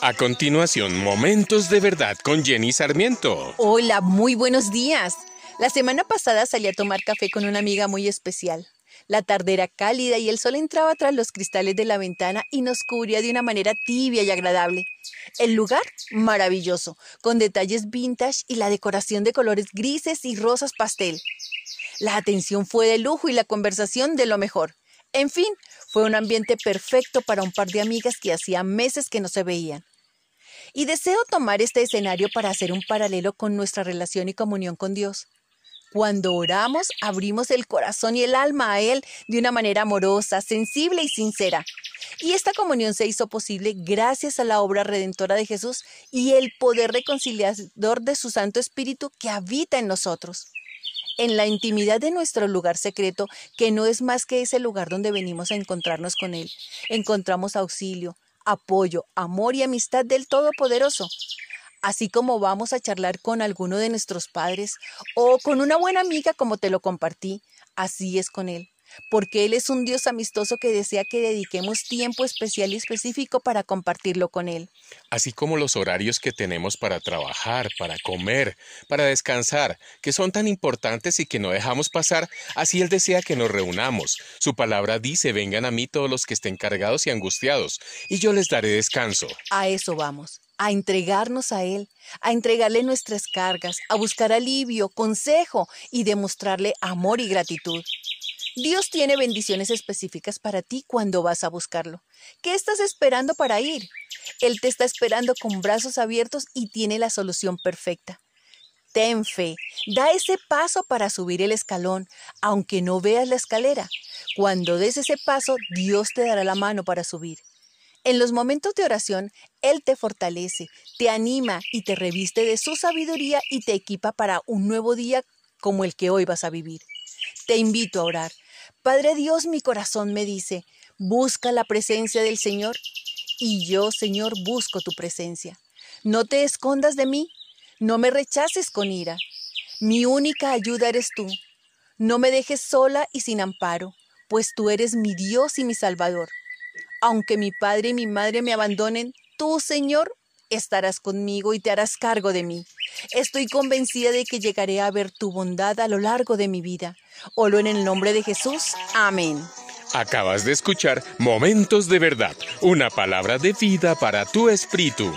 A continuación, Momentos de Verdad con Jenny Sarmiento. Hola, muy buenos días. La semana pasada salí a tomar café con una amiga muy especial. La tarde era cálida y el sol entraba tras los cristales de la ventana y nos cubría de una manera tibia y agradable. El lugar, maravilloso, con detalles vintage y la decoración de colores grises y rosas pastel. La atención fue de lujo y la conversación de lo mejor. En fin, fue un ambiente perfecto para un par de amigas que hacía meses que no se veían. Y deseo tomar este escenario para hacer un paralelo con nuestra relación y comunión con Dios. Cuando oramos, abrimos el corazón y el alma a Él de una manera amorosa, sensible y sincera. Y esta comunión se hizo posible gracias a la obra redentora de Jesús y el poder reconciliador de su Santo Espíritu que habita en nosotros en la intimidad de nuestro lugar secreto, que no es más que ese lugar donde venimos a encontrarnos con Él. Encontramos auxilio, apoyo, amor y amistad del Todopoderoso. Así como vamos a charlar con alguno de nuestros padres o con una buena amiga como te lo compartí, así es con Él porque Él es un Dios amistoso que desea que dediquemos tiempo especial y específico para compartirlo con Él. Así como los horarios que tenemos para trabajar, para comer, para descansar, que son tan importantes y que no dejamos pasar, así Él desea que nos reunamos. Su palabra dice, vengan a mí todos los que estén cargados y angustiados, y yo les daré descanso. A eso vamos a entregarnos a Él, a entregarle nuestras cargas, a buscar alivio, consejo y demostrarle amor y gratitud. Dios tiene bendiciones específicas para ti cuando vas a buscarlo. ¿Qué estás esperando para ir? Él te está esperando con brazos abiertos y tiene la solución perfecta. Ten fe, da ese paso para subir el escalón, aunque no veas la escalera. Cuando des ese paso, Dios te dará la mano para subir. En los momentos de oración, Él te fortalece, te anima y te reviste de su sabiduría y te equipa para un nuevo día como el que hoy vas a vivir. Te invito a orar. Padre Dios, mi corazón me dice, busca la presencia del Señor. Y yo, Señor, busco tu presencia. No te escondas de mí, no me rechaces con ira. Mi única ayuda eres tú. No me dejes sola y sin amparo, pues tú eres mi Dios y mi Salvador. Aunque mi padre y mi madre me abandonen, tú, Señor, estarás conmigo y te harás cargo de mí. Estoy convencida de que llegaré a ver tu bondad a lo largo de mi vida. Olo en el nombre de Jesús. Amén. Acabas de escuchar Momentos de Verdad, una palabra de vida para tu espíritu.